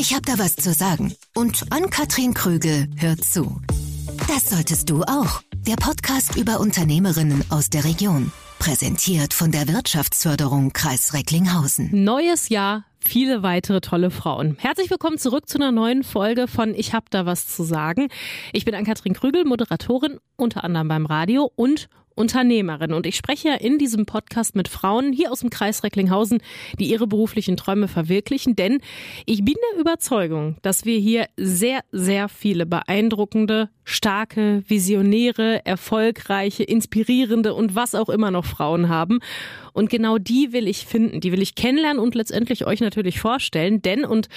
Ich habe da was zu sagen. Und Ann-Kathrin Krügel hört zu. Das solltest du auch. Der Podcast über Unternehmerinnen aus der Region. Präsentiert von der Wirtschaftsförderung Kreis Recklinghausen. Neues Jahr, viele weitere tolle Frauen. Herzlich willkommen zurück zu einer neuen Folge von Ich hab da was zu sagen. Ich bin Ann-Kathrin Krügel, Moderatorin unter anderem beim Radio und Unternehmerin. Und ich spreche ja in diesem Podcast mit Frauen hier aus dem Kreis Recklinghausen, die ihre beruflichen Träume verwirklichen. Denn ich bin der Überzeugung, dass wir hier sehr, sehr viele beeindruckende, starke, visionäre, erfolgreiche, inspirierende und was auch immer noch Frauen haben. Und genau die will ich finden, die will ich kennenlernen und letztendlich euch natürlich vorstellen. Denn, und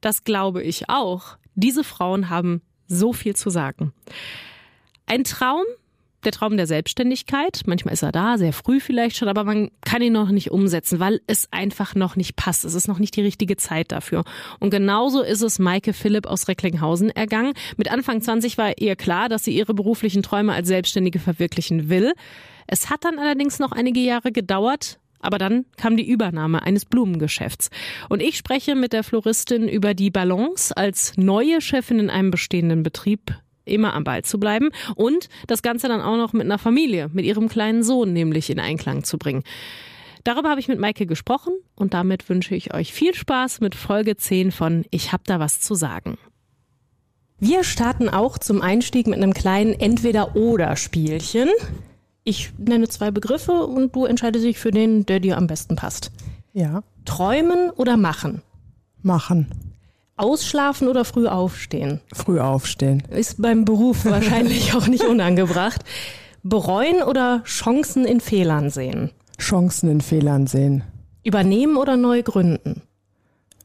das glaube ich auch, diese Frauen haben so viel zu sagen. Ein Traum, der Traum der Selbstständigkeit. Manchmal ist er da, sehr früh vielleicht schon, aber man kann ihn noch nicht umsetzen, weil es einfach noch nicht passt. Es ist noch nicht die richtige Zeit dafür. Und genauso ist es Maike Philipp aus Recklinghausen ergangen. Mit Anfang 20 war ihr klar, dass sie ihre beruflichen Träume als Selbstständige verwirklichen will. Es hat dann allerdings noch einige Jahre gedauert, aber dann kam die Übernahme eines Blumengeschäfts. Und ich spreche mit der Floristin über die Balance als neue Chefin in einem bestehenden Betrieb immer am Ball zu bleiben und das Ganze dann auch noch mit einer Familie, mit ihrem kleinen Sohn nämlich in Einklang zu bringen. Darüber habe ich mit Maike gesprochen und damit wünsche ich euch viel Spaß mit Folge 10 von Ich hab da was zu sagen. Wir starten auch zum Einstieg mit einem kleinen Entweder-Oder-Spielchen. Ich nenne zwei Begriffe und du entscheidest dich für den, der dir am besten passt. Ja. Träumen oder machen? Machen. Ausschlafen oder früh aufstehen? Früh aufstehen. Ist beim Beruf wahrscheinlich auch nicht unangebracht. Bereuen oder Chancen in Fehlern sehen? Chancen in Fehlern sehen. Übernehmen oder neu gründen?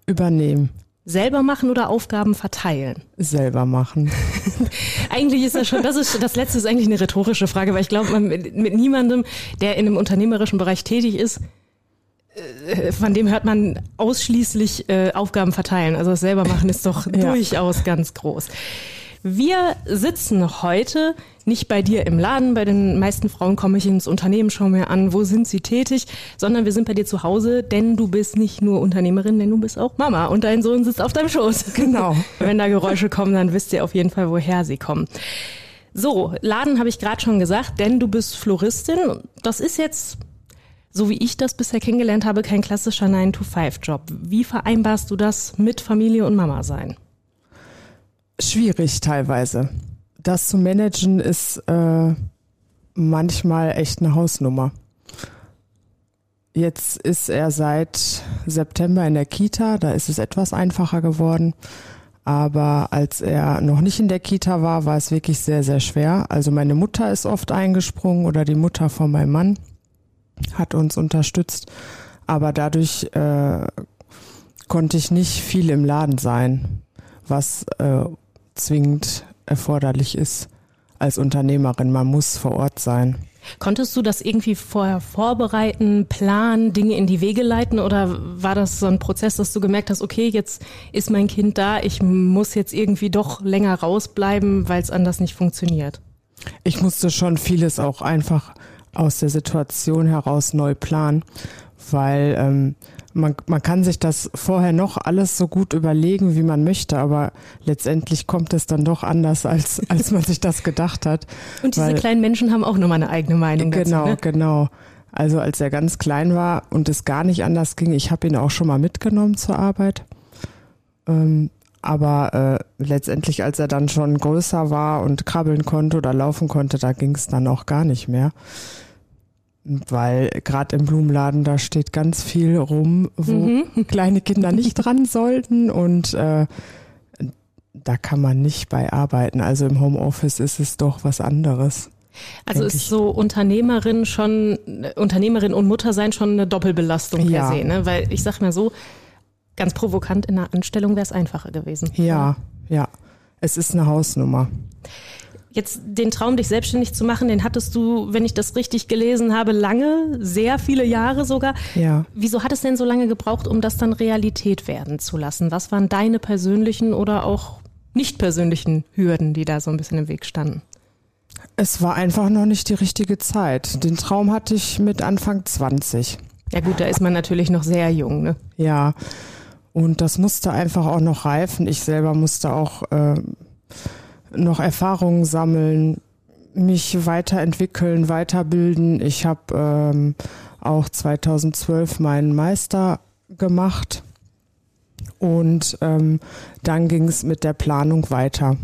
Übernehmen. Selber machen oder Aufgaben verteilen? Selber machen. eigentlich ist das schon, das ist, das letzte ist eigentlich eine rhetorische Frage, weil ich glaube, mit, mit niemandem, der in einem unternehmerischen Bereich tätig ist, von dem hört man ausschließlich äh, Aufgaben verteilen. Also das selber machen ist doch ja. durchaus ganz groß. Wir sitzen heute nicht bei dir im Laden. Bei den meisten Frauen komme ich ins Unternehmen, schaue mir an, wo sind sie tätig, sondern wir sind bei dir zu Hause, denn du bist nicht nur Unternehmerin, denn du bist auch Mama und dein Sohn sitzt auf deinem Schoß. Genau. Wenn da Geräusche kommen, dann wisst ihr auf jeden Fall, woher sie kommen. So, Laden habe ich gerade schon gesagt, denn du bist Floristin. Das ist jetzt so wie ich das bisher kennengelernt habe, kein klassischer 9-to-5-Job. Wie vereinbarst du das mit Familie und Mama sein? Schwierig teilweise. Das zu managen ist äh, manchmal echt eine Hausnummer. Jetzt ist er seit September in der Kita, da ist es etwas einfacher geworden. Aber als er noch nicht in der Kita war, war es wirklich sehr, sehr schwer. Also meine Mutter ist oft eingesprungen oder die Mutter von meinem Mann hat uns unterstützt. Aber dadurch äh, konnte ich nicht viel im Laden sein, was äh, zwingend erforderlich ist als Unternehmerin. Man muss vor Ort sein. Konntest du das irgendwie vorher vorbereiten, planen, Dinge in die Wege leiten oder war das so ein Prozess, dass du gemerkt hast, okay, jetzt ist mein Kind da, ich muss jetzt irgendwie doch länger rausbleiben, weil es anders nicht funktioniert? Ich musste schon vieles auch einfach aus der Situation heraus neu planen, weil ähm, man, man kann sich das vorher noch alles so gut überlegen, wie man möchte, aber letztendlich kommt es dann doch anders, als, als man sich das gedacht hat. Und diese weil, kleinen Menschen haben auch nochmal eine eigene Meinung. Genau, dazu, ne? genau. Also als er ganz klein war und es gar nicht anders ging, ich habe ihn auch schon mal mitgenommen zur Arbeit. Ähm, aber äh, letztendlich, als er dann schon größer war und krabbeln konnte oder laufen konnte, da ging es dann auch gar nicht mehr. Weil gerade im Blumenladen, da steht ganz viel rum, wo mhm. kleine Kinder nicht dran sollten und äh, da kann man nicht bei arbeiten. Also im Homeoffice ist es doch was anderes. Also ist so Unternehmerin schon, Unternehmerin und Mutter sein schon eine Doppelbelastung per ja. se, ne? Weil ich sag mal so, Ganz provokant in der Anstellung wäre es einfacher gewesen. Ja, ja. Es ist eine Hausnummer. Jetzt den Traum, dich selbstständig zu machen, den hattest du, wenn ich das richtig gelesen habe, lange, sehr viele Jahre sogar. Ja. Wieso hat es denn so lange gebraucht, um das dann Realität werden zu lassen? Was waren deine persönlichen oder auch nicht persönlichen Hürden, die da so ein bisschen im Weg standen? Es war einfach noch nicht die richtige Zeit. Den Traum hatte ich mit Anfang 20. Ja gut, da ist man natürlich noch sehr jung, ne? Ja. Und das musste einfach auch noch reifen. Ich selber musste auch äh, noch Erfahrungen sammeln, mich weiterentwickeln, weiterbilden. Ich habe ähm, auch 2012 meinen Meister gemacht und ähm, dann ging es mit der Planung weiter.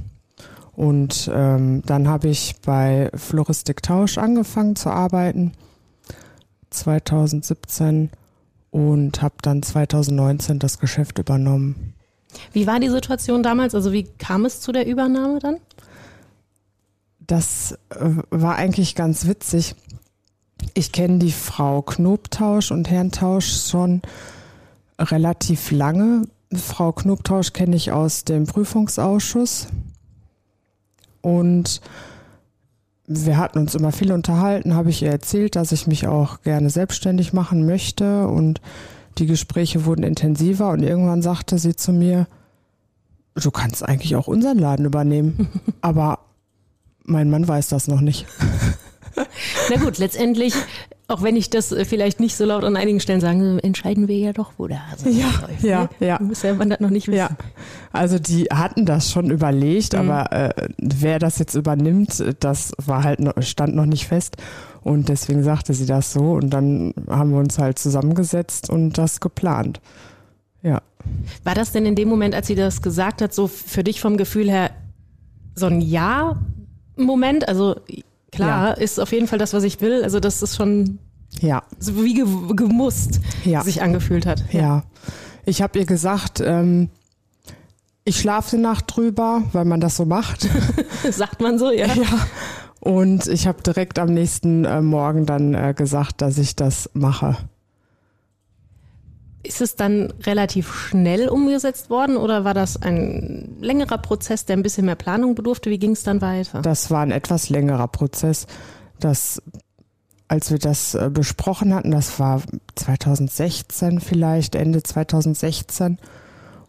Und ähm, dann habe ich bei Floristik Tausch angefangen zu arbeiten, 2017 und habe dann 2019 das Geschäft übernommen. Wie war die Situation damals? Also wie kam es zu der Übernahme dann? Das äh, war eigentlich ganz witzig. Ich kenne die Frau Knobtausch und Herrn Tausch schon relativ lange. Frau Knobtausch kenne ich aus dem Prüfungsausschuss. Und wir hatten uns immer viel unterhalten, habe ich ihr erzählt, dass ich mich auch gerne selbstständig machen möchte und die Gespräche wurden intensiver und irgendwann sagte sie zu mir, du kannst eigentlich auch unseren Laden übernehmen, aber mein Mann weiß das noch nicht. Na gut, letztendlich, auch wenn ich das äh, vielleicht nicht so laut an einigen Stellen sage, entscheiden wir ja doch, wo der Hase ja, läuft. Ja, ne? ja. Muss ja man das noch nicht wissen. Ja, also die hatten das schon überlegt, mhm. aber äh, wer das jetzt übernimmt, das war halt noch, stand noch nicht fest. Und deswegen sagte sie das so und dann haben wir uns halt zusammengesetzt und das geplant. Ja. War das denn in dem Moment, als sie das gesagt hat, so für dich vom Gefühl her so ein Ja-Moment? Also klar, ja. ist auf jeden Fall das, was ich will. Also das ist schon ja. so wie gemusst ja. sich angefühlt hat. Ja. ja. Ich habe ihr gesagt, ähm, ich schlafe die Nacht drüber, weil man das so macht. Sagt man so, ja. Ja. Und ich habe direkt am nächsten äh, Morgen dann äh, gesagt, dass ich das mache. Ist es dann relativ schnell umgesetzt worden oder war das ein längerer Prozess, der ein bisschen mehr Planung bedurfte? Wie ging es dann weiter? Das war ein etwas längerer Prozess. Das, als wir das äh, besprochen hatten, das war 2016 vielleicht, Ende 2016.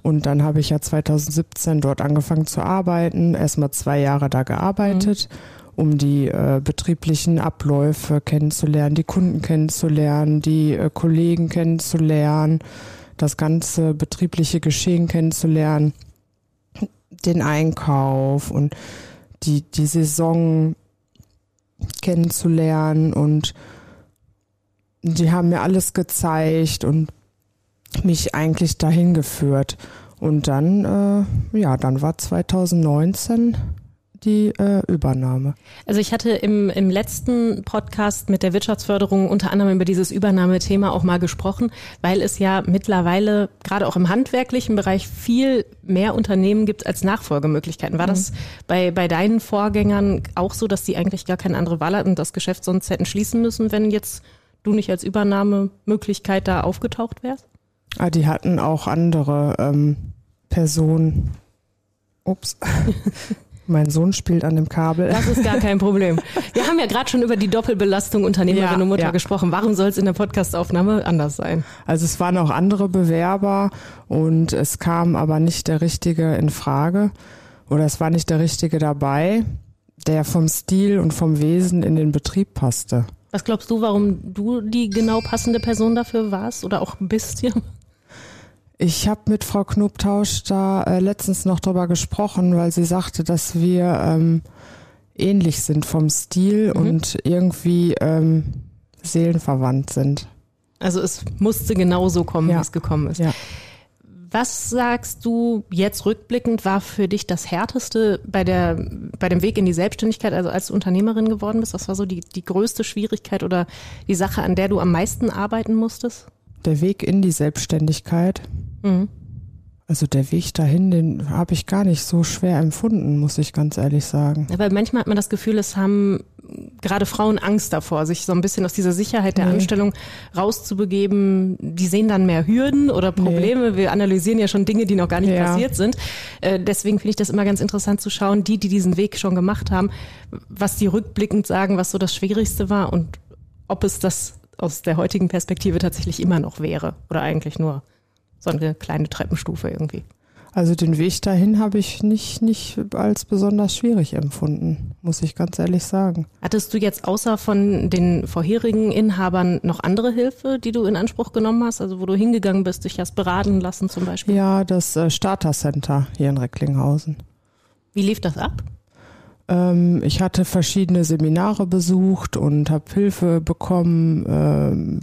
Und dann habe ich ja 2017 dort angefangen zu arbeiten, erstmal zwei Jahre da gearbeitet. Mhm um die äh, betrieblichen Abläufe kennenzulernen, die Kunden kennenzulernen, die äh, Kollegen kennenzulernen, das ganze betriebliche Geschehen kennenzulernen, den Einkauf und die, die Saison kennenzulernen und die haben mir alles gezeigt und mich eigentlich dahin geführt. Und dann, äh, ja, dann war 2019 die äh, Übernahme? Also ich hatte im, im letzten Podcast mit der Wirtschaftsförderung unter anderem über dieses Übernahmethema auch mal gesprochen, weil es ja mittlerweile gerade auch im handwerklichen Bereich viel mehr Unternehmen gibt als Nachfolgemöglichkeiten. War mhm. das bei, bei deinen Vorgängern auch so, dass die eigentlich gar keine andere Wahl hatten und das Geschäft sonst hätten schließen müssen, wenn jetzt du nicht als Übernahmemöglichkeit da aufgetaucht wärst? Ah, die hatten auch andere ähm, Personen. Ups. Mein Sohn spielt an dem Kabel. Das ist gar kein Problem. Wir haben ja gerade schon über die Doppelbelastung Unternehmerin ja, und Mutter ja. gesprochen. Warum soll es in der Podcastaufnahme anders sein? Also es waren auch andere Bewerber und es kam aber nicht der Richtige in Frage oder es war nicht der Richtige dabei, der vom Stil und vom Wesen in den Betrieb passte. Was glaubst du, warum du die genau passende Person dafür warst oder auch bist hier? Ich habe mit Frau Knobtausch da äh, letztens noch drüber gesprochen, weil sie sagte, dass wir ähm, ähnlich sind vom Stil mhm. und irgendwie ähm, seelenverwandt sind. Also es musste genauso kommen, ja. wie es gekommen ist. Ja. Was sagst du jetzt rückblickend war für dich das härteste bei der bei dem Weg in die Selbstständigkeit, also als du Unternehmerin geworden bist? Was war so die die größte Schwierigkeit oder die Sache, an der du am meisten arbeiten musstest? Der Weg in die Selbstständigkeit. Mhm. Also der Weg dahin, den habe ich gar nicht so schwer empfunden, muss ich ganz ehrlich sagen. Aber manchmal hat man das Gefühl, es haben gerade Frauen Angst davor, sich so ein bisschen aus dieser Sicherheit der nee. Anstellung rauszubegeben. Die sehen dann mehr Hürden oder Probleme. Nee. Wir analysieren ja schon Dinge, die noch gar nicht ja. passiert sind. Äh, deswegen finde ich das immer ganz interessant zu schauen, die, die diesen Weg schon gemacht haben, was die rückblickend sagen, was so das Schwierigste war und ob es das aus der heutigen Perspektive tatsächlich immer noch wäre oder eigentlich nur so eine kleine Treppenstufe irgendwie. Also den Weg dahin habe ich nicht, nicht als besonders schwierig empfunden, muss ich ganz ehrlich sagen. Hattest du jetzt außer von den vorherigen Inhabern noch andere Hilfe, die du in Anspruch genommen hast, also wo du hingegangen bist, dich hast beraten lassen zum Beispiel? Ja, das äh, Starter Center hier in Recklinghausen. Wie lief das ab? Ähm, ich hatte verschiedene Seminare besucht und habe Hilfe bekommen, ähm,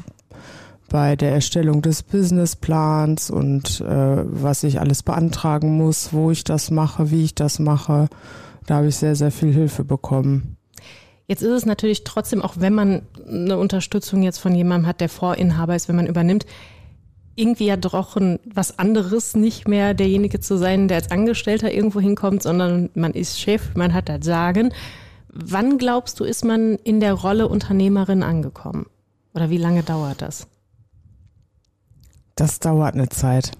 bei der Erstellung des Businessplans und äh, was ich alles beantragen muss, wo ich das mache, wie ich das mache. Da habe ich sehr, sehr viel Hilfe bekommen. Jetzt ist es natürlich trotzdem, auch wenn man eine Unterstützung jetzt von jemandem hat, der Vorinhaber ist, wenn man übernimmt, irgendwie ja doch was anderes, nicht mehr derjenige zu sein, der als Angestellter irgendwo hinkommt, sondern man ist Chef, man hat das Sagen. Wann glaubst du, ist man in der Rolle Unternehmerin angekommen? Oder wie lange dauert das? Das dauert eine Zeit.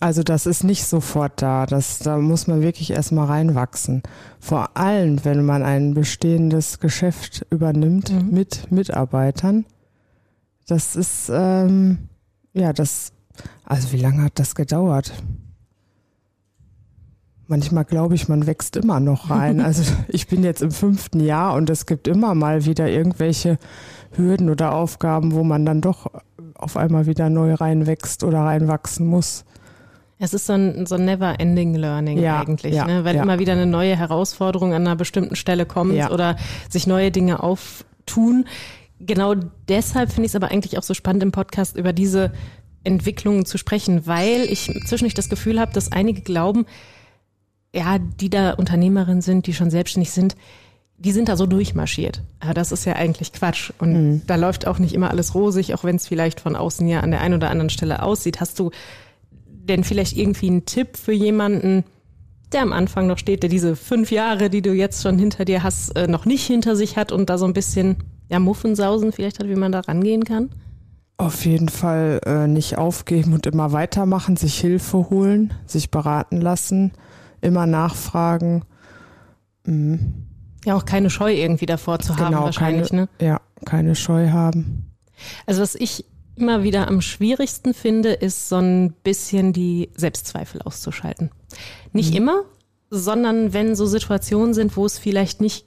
Also das ist nicht sofort da. Das, da muss man wirklich erstmal reinwachsen. Vor allem, wenn man ein bestehendes Geschäft übernimmt mhm. mit Mitarbeitern. Das ist, ähm, ja, das, also wie lange hat das gedauert? Manchmal glaube ich, man wächst immer noch rein. Also ich bin jetzt im fünften Jahr und es gibt immer mal wieder irgendwelche Hürden oder Aufgaben, wo man dann doch auf einmal wieder neu reinwächst oder reinwachsen muss. Es ist so ein, so ein never-ending Learning ja, eigentlich, ja, ne? wenn ja. immer wieder eine neue Herausforderung an einer bestimmten Stelle kommt oder sich neue Dinge auftun. Genau deshalb finde ich es aber eigentlich auch so spannend im Podcast über diese Entwicklungen zu sprechen, weil ich zwischendurch das Gefühl habe, dass einige glauben, ja, die da Unternehmerin sind, die schon selbstständig sind, die sind da so durchmarschiert. Aber das ist ja eigentlich Quatsch. Und mhm. da läuft auch nicht immer alles rosig, auch wenn es vielleicht von außen ja an der einen oder anderen Stelle aussieht. Hast du denn vielleicht irgendwie einen Tipp für jemanden, der am Anfang noch steht, der diese fünf Jahre, die du jetzt schon hinter dir hast, äh, noch nicht hinter sich hat und da so ein bisschen ja, Muffensausen vielleicht hat, wie man da rangehen kann? Auf jeden Fall äh, nicht aufgeben und immer weitermachen, sich Hilfe holen, sich beraten lassen, immer nachfragen. Mhm. Ja, auch keine Scheu irgendwie davor zu haben, genau, wahrscheinlich, keine, ne? Ja, keine Scheu haben. Also was ich immer wieder am schwierigsten finde, ist so ein bisschen die Selbstzweifel auszuschalten. Nicht mhm. immer, sondern wenn so Situationen sind, wo es vielleicht nicht,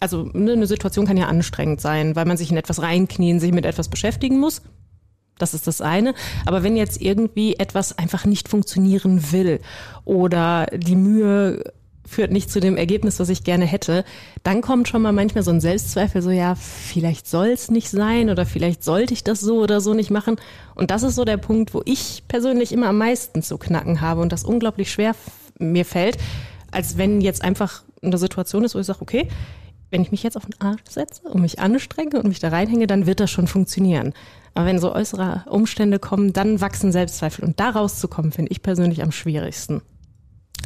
also ne, eine Situation kann ja anstrengend sein, weil man sich in etwas reinknien, sich mit etwas beschäftigen muss. Das ist das eine. Aber wenn jetzt irgendwie etwas einfach nicht funktionieren will oder die Mühe führt nicht zu dem Ergebnis, was ich gerne hätte, dann kommt schon mal manchmal so ein Selbstzweifel, so ja, vielleicht soll es nicht sein oder vielleicht sollte ich das so oder so nicht machen. Und das ist so der Punkt, wo ich persönlich immer am meisten zu knacken habe und das unglaublich schwer mir fällt, als wenn jetzt einfach eine Situation ist, wo ich sage, okay, wenn ich mich jetzt auf den Arsch setze und mich anstrenge und mich da reinhänge, dann wird das schon funktionieren. Aber wenn so äußere Umstände kommen, dann wachsen Selbstzweifel. Und da rauszukommen, finde ich persönlich am schwierigsten.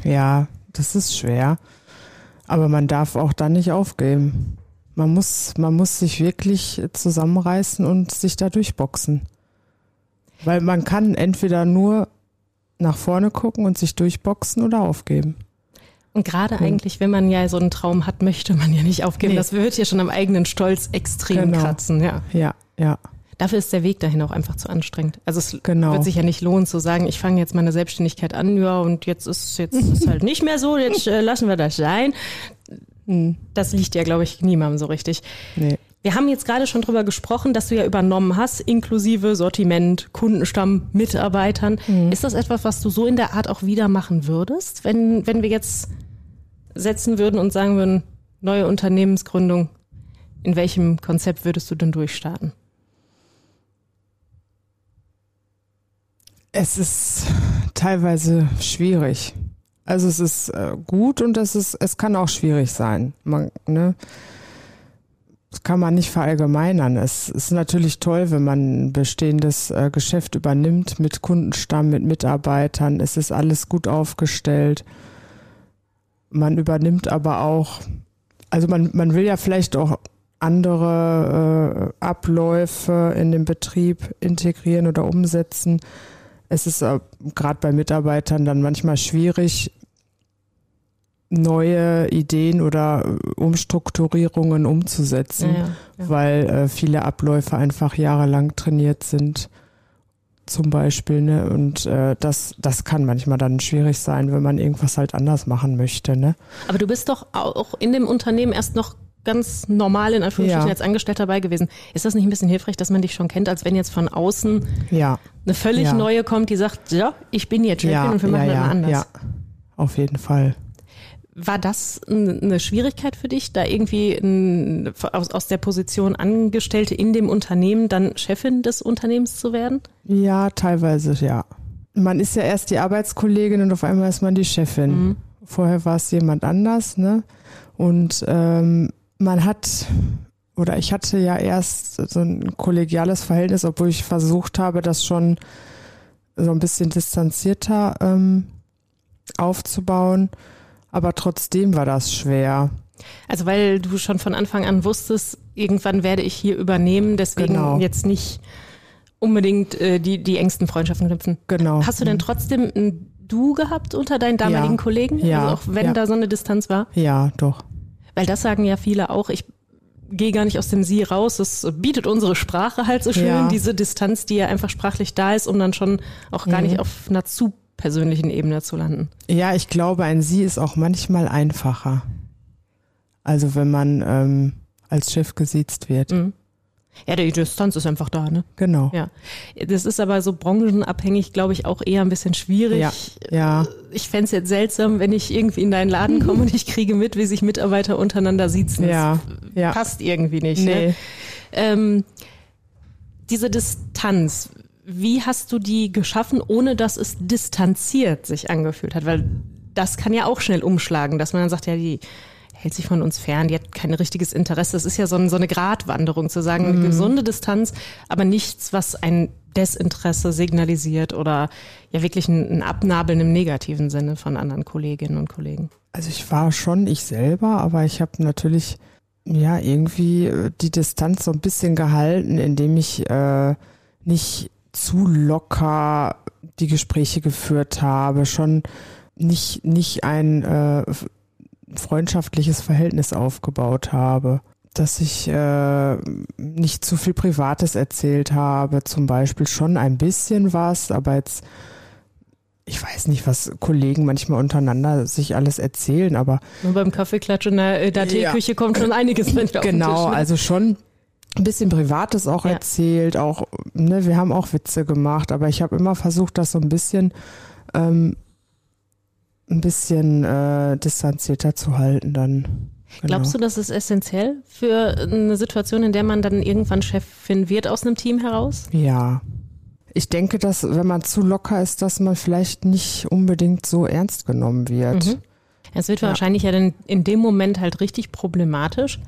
Ja, das ist schwer. Aber man darf auch da nicht aufgeben. Man muss, man muss sich wirklich zusammenreißen und sich da durchboxen. Weil man kann entweder nur nach vorne gucken und sich durchboxen oder aufgeben. Und gerade ja. eigentlich, wenn man ja so einen Traum hat, möchte man ja nicht aufgeben. Nee. Das wird ja schon am eigenen Stolz extrem genau. kratzen, ja. Ja, ja. Dafür ist der Weg dahin auch einfach zu anstrengend. Also es genau. wird sich ja nicht lohnen zu sagen, ich fange jetzt meine Selbstständigkeit an, ja, und jetzt ist jetzt ist halt nicht mehr so, jetzt äh, lassen wir das sein. Hm. Das liegt ja, glaube ich, niemandem so richtig. Nee. Wir haben jetzt gerade schon drüber gesprochen, dass du ja übernommen hast, inklusive Sortiment, Kundenstamm, Mitarbeitern. Mhm. Ist das etwas, was du so in der Art auch wieder machen würdest, wenn, wenn wir jetzt setzen würden und sagen würden, neue Unternehmensgründung, in welchem Konzept würdest du denn durchstarten? Es ist teilweise schwierig. Also es ist äh, gut und es ist, es kann auch schwierig sein. Man, ne? Das kann man nicht verallgemeinern. Es ist natürlich toll, wenn man ein bestehendes äh, Geschäft übernimmt mit Kundenstamm, mit Mitarbeitern. Es ist alles gut aufgestellt. Man übernimmt aber auch, also man, man will ja vielleicht auch andere äh, Abläufe in den Betrieb integrieren oder umsetzen es ist äh, gerade bei Mitarbeitern dann manchmal schwierig, neue Ideen oder äh, Umstrukturierungen umzusetzen, ja, ja. weil äh, viele Abläufe einfach jahrelang trainiert sind. zum Beispiel. Ne? Und äh, das, das kann manchmal dann schwierig sein, wenn man irgendwas halt anders machen möchte. Ne? Aber du bist doch auch in dem Unternehmen erst noch ganz normal in Anführungsstrichen Ja. als Angestellter dabei gewesen. Ist das nicht ein bisschen hilfreich, dass man dich schon kennt, als wenn jetzt von außen Ja. eine völlig Ja. neue kommt, die sagt, ja, ich bin jetzt Chefin Ja, und wir machen ja, das ja, mal anders. ja. Auf jeden Fall. War das eine Schwierigkeit für dich, da irgendwie aus, aus der Position Angestellte in dem Unternehmen dann Chefin des Unternehmens zu werden? Ja, teilweise, ja. Man ist ja erst die Arbeitskollegin und auf einmal ist man die Chefin. Mhm. Vorher war es jemand anders, ne? Und ähm, man hat, oder ich hatte ja erst so ein kollegiales Verhältnis, obwohl ich versucht habe, das schon so ein bisschen distanzierter ähm, aufzubauen. Aber trotzdem war das schwer. Also weil du schon von Anfang an wusstest, irgendwann werde ich hier übernehmen, deswegen Genau. jetzt nicht unbedingt äh, die, die engsten Freundschaften knüpfen. Genau. Hast du denn trotzdem ein Du gehabt unter deinen damaligen Ja. Kollegen? Ja. Also auch wenn Ja. da so eine Distanz war? Ja, doch. Weil das sagen ja viele auch, ich gehe gar nicht aus dem Sie raus, das bietet unsere Sprache halt so schön, Ja. diese Distanz, die ja einfach sprachlich da ist, um dann schon auch gar Mhm. nicht auf einer zu persönlichen Ebene zu landen. Ja, ich glaube, ein Sie ist auch manchmal einfacher. Also wenn man ähm, als Chef gesiezt wird. Mhm. Ja, die Distanz ist einfach da, ne? Genau. Ja. Das ist aber so branchenabhängig, glaube ich, auch eher ein bisschen schwierig. Ja. Ja. Ich fänd's jetzt seltsam, wenn ich irgendwie in deinen Laden komme und ich kriege mit, wie sich Mitarbeiter untereinander siezen. Ja. Das Ja. passt irgendwie nicht. Ne? Nee. Ähm, diese Distanz, wie hast du die geschaffen, ohne dass es distanziert sich angefühlt hat? Weil das kann ja auch schnell umschlagen, dass man dann sagt, ja, die hält sich von uns fern, die hat kein richtiges Interesse. Das ist ja so, ein, so eine Gratwanderung, zu sagen, eine gesunde Distanz, aber nichts, was ein Desinteresse signalisiert oder ja wirklich ein, ein Abnabeln im negativen Sinne von anderen Kolleginnen und Kollegen. Also ich war schon ich selber, aber ich habe natürlich ja irgendwie äh, die Distanz so ein bisschen gehalten, indem ich äh, nicht zu locker die Gespräche geführt habe, schon nicht nicht ein äh, freundschaftliches Verhältnis aufgebaut habe. Dass ich äh, nicht zu viel Privates erzählt habe, zum Beispiel schon ein bisschen was, aber jetzt ich weiß nicht, was Kollegen manchmal untereinander sich alles erzählen, aber Nur beim Kaffeeklatsch in der, in der Ja. Teeküche kommt schon einiges manchmal auf genau, Tisch, ne? also schon ein bisschen Privates auch Ja. erzählt, auch, ne, wir haben auch Witze gemacht, aber ich habe immer versucht, das so ein bisschen, ähm, ein bisschen äh, distanzierter zu halten dann. Genau. Glaubst du, das ist essentiell für eine Situation, in der man dann irgendwann Chefin wird aus einem Team heraus? Ja. Ich denke, dass wenn man zu locker ist, dass man vielleicht nicht unbedingt so ernst genommen wird. Mhm. Es wird Ja. wahrscheinlich ja dann in dem Moment halt richtig problematisch,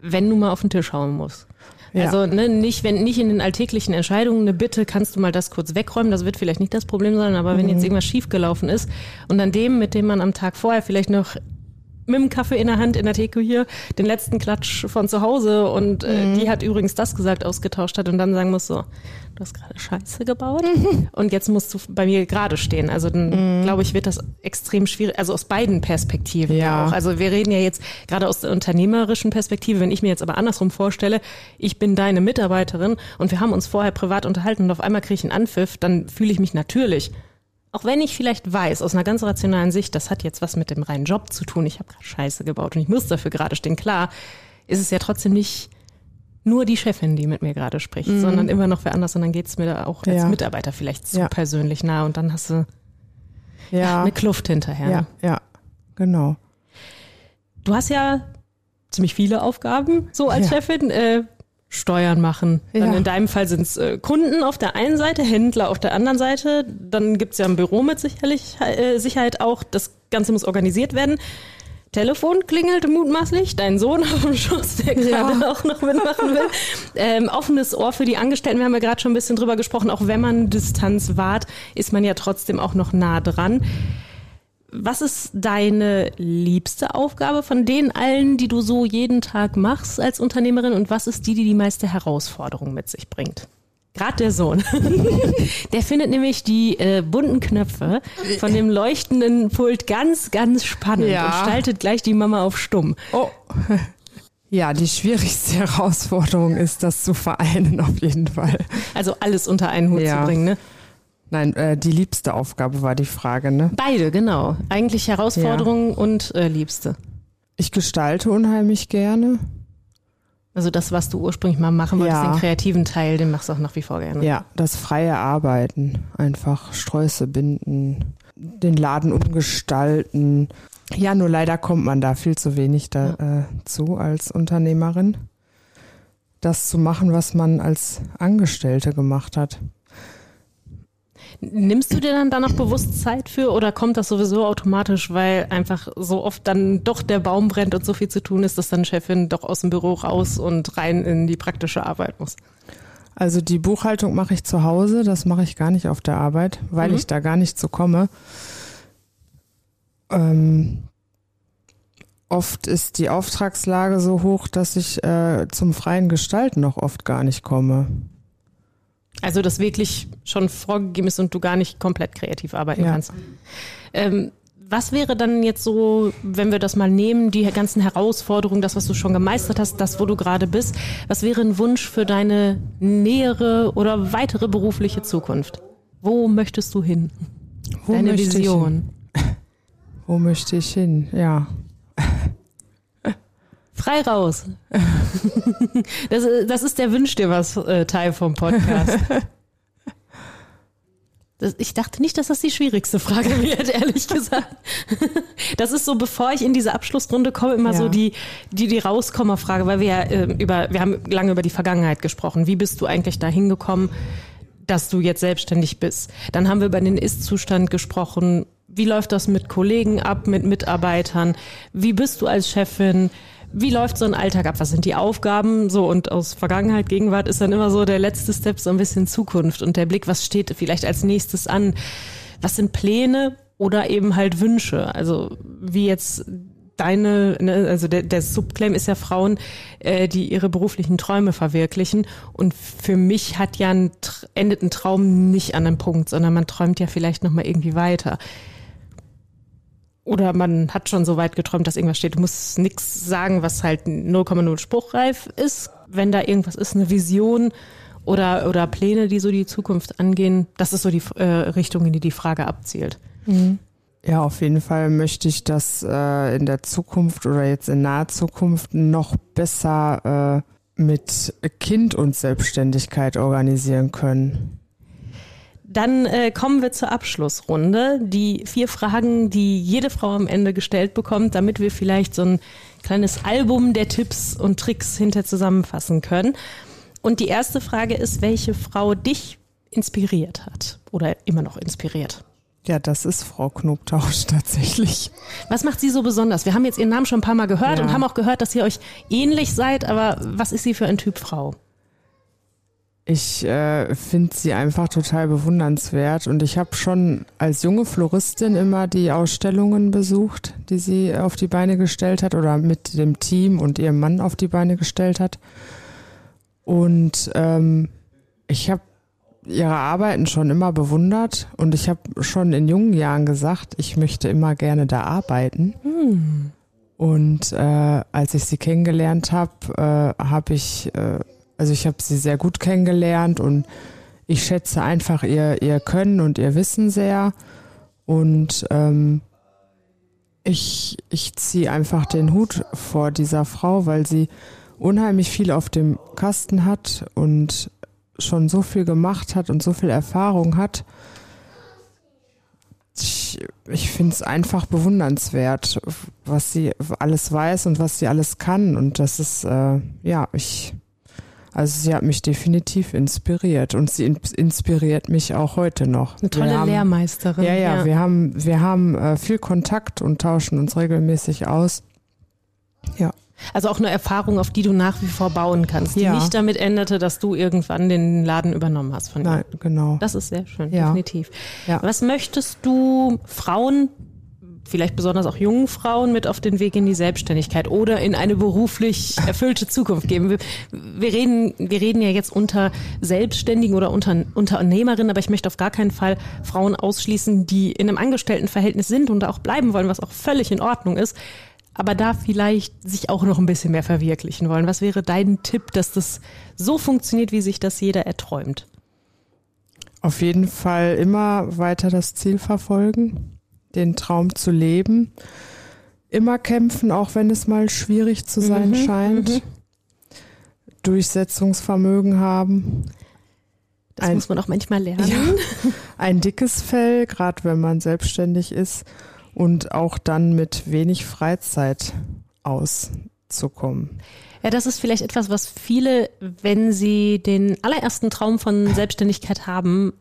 wenn du mal auf den Tisch hauen musst. Ja. Also ne, nicht, wenn nicht in den alltäglichen Entscheidungen eine Bitte, kannst du mal das kurz wegräumen, das wird vielleicht nicht das Problem sein, aber wenn Mhm. jetzt irgendwas schiefgelaufen ist und dann dem, mit dem man am Tag vorher vielleicht noch mit dem Kaffee in der Hand in der Theke den letzten Klatsch von zu Hause und äh, Mhm. die hat übrigens das gesagt, ausgetauscht hat und dann sagen muss so, du hast gerade Scheiße gebaut und jetzt musst du bei mir gerade stehen. Also dann Mhm. glaube ich, wird das extrem schwierig, also aus beiden Perspektiven ja. Ja. auch. Also wir reden ja jetzt gerade aus der unternehmerischen Perspektive, wenn ich mir jetzt aber andersrum vorstelle, ich bin deine Mitarbeiterin und wir haben uns vorher privat unterhalten und auf einmal kriege ich einen Anpfiff, dann fühle ich mich natürlich auch wenn ich vielleicht weiß, aus einer ganz rationalen Sicht, das hat jetzt was mit dem reinen Job zu tun, ich habe gerade Scheiße gebaut und ich muss dafür gerade stehen, klar, ist es ja trotzdem nicht nur die Chefin, die mit mir gerade spricht, sondern immer noch wer anders und dann geht's mir da auch als Mhm. Ja. Mitarbeiter vielleicht zu Ja. persönlich nah und dann hast du Ja, eine Kluft hinterher. ja, ne? ja, genau. Du hast ja ziemlich viele Aufgaben so als. Chefin. Äh, Steuern machen. Dann Ja. in deinem Fall sind es äh, Kunden auf der einen Seite, Händler auf der anderen Seite. Dann gibt's ja ein Büro mit sicherlich, äh, Sicherheit auch. Das Ganze muss organisiert werden. Telefon klingelt mutmaßlich, dein Sohn auf dem Schoß, der gerade auch noch mitmachen will. Ähm, offenes Ohr für die Angestellten, wir haben ja gerade schon ein bisschen drüber gesprochen, auch wenn man Distanz wahrt, ist man ja trotzdem auch noch nah dran. Was ist deine liebste Aufgabe von den allen, die du so jeden Tag machst als Unternehmerin und was ist die, die die meiste Herausforderung mit sich bringt? Gerade der Sohn. der findet nämlich die äh, bunten Knöpfe von dem leuchtenden Pult ganz, ganz spannend Ja. und staltet gleich die Mama auf stumm. Oh. Ja, die schwierigste Herausforderung ist, das zu vereinen, auf jeden Fall. Also alles unter einen Hut Ja. zu bringen, ne? Nein, äh, die liebste Aufgabe war die Frage, ne? Beide, genau. Eigentlich Herausforderung und äh, Liebste. Ich gestalte unheimlich gerne. Also das, was du ursprünglich mal machen wolltest, Ja. den kreativen Teil, den machst du auch nach wie vor gerne. Ja, das freie Arbeiten. Einfach Sträuße binden, den Laden umgestalten. Ja, nur leider kommt man da viel zu wenig dazu als Unternehmerin. Das zu machen, was man als Angestellte gemacht hat. Nimmst du dir dann da noch bewusst Zeit für oder kommt das sowieso automatisch, weil einfach so oft dann doch der Baum brennt und so viel zu tun ist, dass dann Chefin doch aus dem Büro raus und rein in die praktische Arbeit muss? Also die Buchhaltung mache ich zu Hause, das mache ich gar nicht auf der Arbeit, weil Mhm. ich da gar nicht zu komme. Ähm, oft ist die Auftragslage so hoch, dass ich äh, zum freien Gestalten noch oft gar nicht komme. Also das wirklich schon vorgegeben ist und du gar nicht komplett kreativ arbeiten Ja. kannst. Ähm, was wäre dann jetzt so, wenn wir das mal nehmen, die ganzen Herausforderungen, das, was du schon gemeistert hast, das, wo du gerade bist, was wäre ein Wunsch für deine nähere oder weitere berufliche Zukunft? Wo möchtest du hin? Wo Deine Vision. Wo möchte ich hin? Ja. Frei raus. Das, das ist der Wünsch dir was äh, Teil vom Podcast. Das, ich dachte nicht, dass das die schwierigste Frage wird, ehrlich gesagt. Das ist so, bevor ich in diese Abschlussrunde komme, immer Ja. so die, die, die Rauskommerfrage, weil wir ja ähm, über, wir haben lange über die Vergangenheit gesprochen. Wie bist du eigentlich da hingekommen, dass du jetzt selbstständig bist? Dann haben wir über den Ist-Zustand gesprochen. Wie läuft das mit Kollegen ab, mit Mitarbeitern? Wie bist du als Chefin? Wie läuft so ein Alltag ab? Was sind die Aufgaben? So und aus Vergangenheit, Gegenwart ist dann immer so der letzte Step, so ein bisschen Zukunft und der Blick, was steht vielleicht als nächstes an? Was sind Pläne oder eben halt Wünsche? Also wie jetzt deine, ne, also der, der Subclaim ist ja Frauen, äh, die ihre beruflichen Träume verwirklichen. Und für mich hat ja ein, endet ein Traum nicht an einem Punkt, sondern man träumt ja vielleicht noch mal irgendwie weiter. Oder man hat schon so weit geträumt, dass irgendwas steht. Du musst nichts sagen, was halt 0,0 spruchreif ist. Wenn da irgendwas ist, eine Vision oder, oder Pläne, die so die Zukunft angehen, das ist so die äh, Richtung, in die die Frage abzielt. Ja, auf jeden Fall möchte ich das äh, in der Zukunft oder jetzt in naher Zukunft noch besser äh, mit Kind und Selbstständigkeit organisieren können. Dann äh, kommen wir zur Abschlussrunde. Die vier Fragen, die jede Frau am Ende gestellt bekommt, damit wir vielleicht so ein kleines Album der Tipps und Tricks hinter zusammenfassen können. Und die erste Frage ist, welche Frau dich inspiriert hat oder immer noch inspiriert? Ja, das ist Frau Knobtausch tatsächlich. Was macht sie so besonders? Wir haben jetzt ihren Namen schon ein paar Mal gehört Ja. und haben auch gehört, dass ihr euch ähnlich seid, aber was ist sie für ein Typ Frau? Ich äh, finde sie einfach total bewundernswert und ich habe schon als junge Floristin immer die Ausstellungen besucht, die sie auf die Beine gestellt hat oder mit dem Team und ihrem Mann auf die Beine gestellt hat. Und ähm, ich habe ihre Arbeiten schon immer bewundert und ich habe schon in jungen Jahren gesagt, ich möchte immer gerne da arbeiten. Und äh, als ich sie kennengelernt habe, äh, habe ich, äh, also ich habe sie sehr gut kennengelernt und ich schätze einfach ihr, ihr Können und ihr Wissen sehr. Und ähm, ich, ich ziehe einfach den Hut vor dieser Frau, weil sie unheimlich viel auf dem Kasten hat und schon so viel gemacht hat und so viel Erfahrung hat. Ich, ich finde es einfach bewundernswert, was sie alles weiß und was sie alles kann. Und das ist, äh, ja, ich, also sie hat mich definitiv inspiriert und sie in, inspiriert mich auch heute noch. Eine tolle haben, Lehrmeisterin. Ja, ja, wir haben, wir haben äh, viel Kontakt und tauschen uns regelmäßig aus. Ja. Also auch eine Erfahrung, auf die du nach wie vor bauen kannst, die Ja. nicht damit endete, dass du irgendwann den Laden übernommen hast von ihr. Nein, genau. Das ist sehr schön, Ja. definitiv. Ja. Was möchtest du Frauen, vielleicht besonders auch jungen Frauen, mit auf den Weg in die Selbstständigkeit oder in eine beruflich erfüllte Zukunft geben? Wir, wir, reden, wir reden ja jetzt unter Selbstständigen oder unter Unternehmerinnen, aber ich möchte auf gar keinen Fall Frauen ausschließen, die in einem Angestelltenverhältnis sind und da auch bleiben wollen, was auch völlig in Ordnung ist. Aber da vielleicht sich auch noch ein bisschen mehr verwirklichen wollen. Was wäre dein Tipp, dass das so funktioniert, wie sich das jeder erträumt? Auf jeden Fall immer weiter das Ziel verfolgen, den Traum zu leben. Immer kämpfen, auch wenn es mal schwierig zu sein mhm, scheint. Mhm. Durchsetzungsvermögen haben. Das ein, muss man auch manchmal lernen. Ja, ein dickes Fell, gerade wenn man selbstständig ist und auch dann mit wenig Freizeit auszukommen. Ja, das ist vielleicht etwas, was viele, wenn sie den allerersten Traum von Selbstständigkeit haben,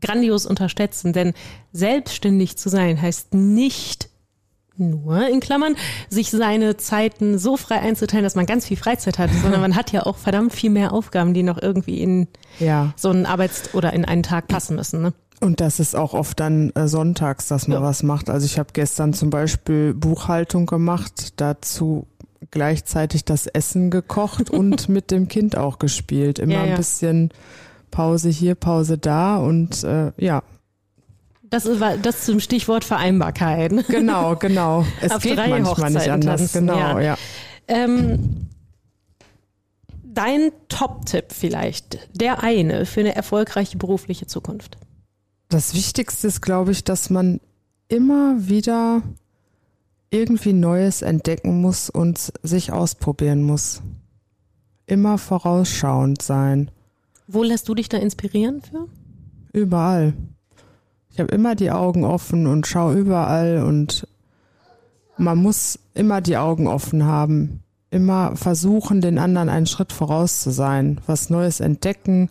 grandios unterschätzen. Denn selbstständig zu sein heißt nicht nur, in Klammern, sich seine Zeiten so frei einzuteilen, dass man ganz viel Freizeit hat, sondern man hat ja auch verdammt viel mehr Aufgaben, die noch irgendwie in ja. so einen Arbeits- oder in einen Tag passen müssen. Ne? Und das ist auch oft dann äh, sonntags, dass man ja. was macht. Also ich habe gestern zum Beispiel Buchhaltung gemacht, dazu gleichzeitig das Essen gekocht und mit dem Kind auch gespielt. Immer ja, ja. ein bisschen Pause hier, Pause da und äh, ja. Das ist das zum Stichwort Vereinbarkeit. Genau, genau. Es Auf geht manchmal Hochzeiten nicht anders. Tanzen, genau, ja. ja. Ähm, dein Top-Tipp vielleicht, der eine für eine erfolgreiche berufliche Zukunft. Das Wichtigste ist, glaube ich, dass man immer wieder irgendwie Neues entdecken muss und sich ausprobieren muss. Immer vorausschauend sein. Wo lässt du dich da inspirieren für? Überall. Ich habe immer die Augen offen und schaue überall und man muss immer die Augen offen haben. Immer versuchen, den anderen einen Schritt voraus zu sein, was Neues entdecken,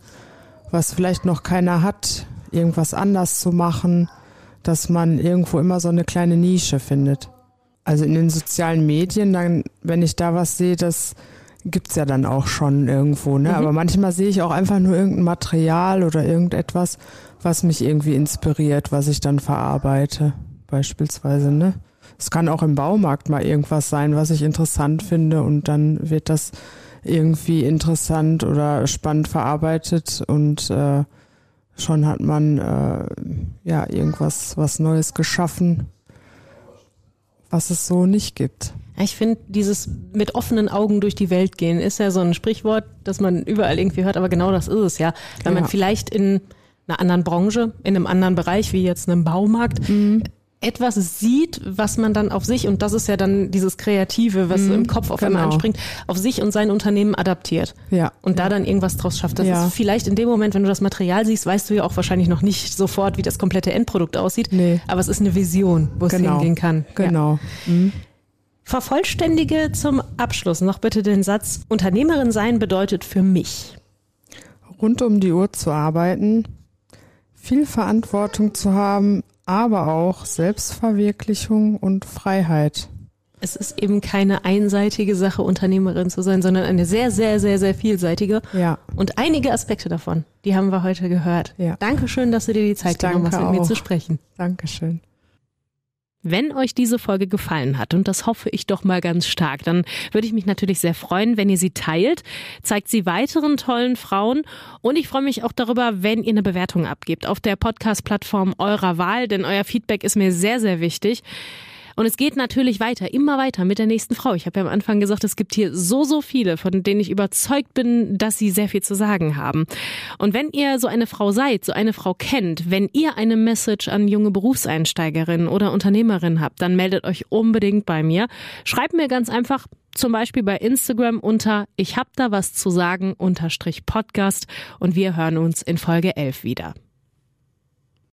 was vielleicht noch keiner hat, irgendwas anders zu machen, dass man irgendwo immer so eine kleine Nische findet. Also in den sozialen Medien, dann, wenn ich da was sehe, das gibt's ja dann auch schon irgendwo, ne? Mhm. Aber manchmal sehe ich auch einfach nur irgendein Material oder irgendetwas, was mich irgendwie inspiriert, was ich dann verarbeite, beispielsweise, ne? Es kann auch im Baumarkt mal irgendwas sein, was ich interessant finde und dann wird das irgendwie interessant oder spannend verarbeitet und äh, schon hat man äh, ja irgendwas was Neues geschaffen was es so nicht gibt. Ich finde, dieses mit offenen Augen durch die Welt gehen ist ja so ein Sprichwort, das man überall irgendwie hört, aber genau das ist es ja. Wenn ja. man vielleicht in einer anderen Branche, in einem anderen Bereich, wie jetzt einem Baumarkt, mhm etwas sieht, was man dann auf sich, und das ist ja dann dieses Kreative, was mhm, im Kopf auf genau. einmal anspringt, auf sich und sein Unternehmen adaptiert. Ja. Und da dann irgendwas draus schafft. Das ja. ist vielleicht in dem Moment, wenn du das Material siehst, weißt du ja auch wahrscheinlich noch nicht sofort, wie das komplette Endprodukt aussieht. Nee. Aber es ist eine Vision, wo genau. es hingehen kann. Genau. Ja. Mhm. Vervollständige zum Abschluss noch bitte den Satz, Unternehmerin sein bedeutet für mich. Rund um die Uhr zu arbeiten, viel Verantwortung zu haben, aber auch Selbstverwirklichung und Freiheit. Es ist eben keine einseitige Sache, Unternehmerin zu sein, sondern eine sehr, sehr, sehr, sehr vielseitige. Ja. Und einige Aspekte davon, die haben wir heute gehört. Ja. Dankeschön, dass du dir die Zeit genommen hast, mit auch. mir zu sprechen. Dankeschön. Wenn euch diese Folge gefallen hat, und das hoffe ich doch mal ganz stark, dann würde ich mich natürlich sehr freuen, wenn ihr sie teilt, zeigt sie weiteren tollen Frauen und ich freue mich auch darüber, wenn ihr eine Bewertung abgebt auf der Podcast-Plattform eurer Wahl, denn euer Feedback ist mir sehr, sehr wichtig. Und es geht natürlich weiter, immer weiter mit der nächsten Frau. Ich habe ja am Anfang gesagt, es gibt hier so, so viele, von denen ich überzeugt bin, dass sie sehr viel zu sagen haben. Und wenn ihr so eine Frau seid, so eine Frau kennt, wenn ihr eine Message an junge Berufseinsteigerinnen oder Unternehmerinnen habt, dann meldet euch unbedingt bei mir. Schreibt mir ganz einfach zum Beispiel bei Instagram unter Ich hab da was zu sagen unterstrich Podcast und wir hören uns in Folge 11 wieder.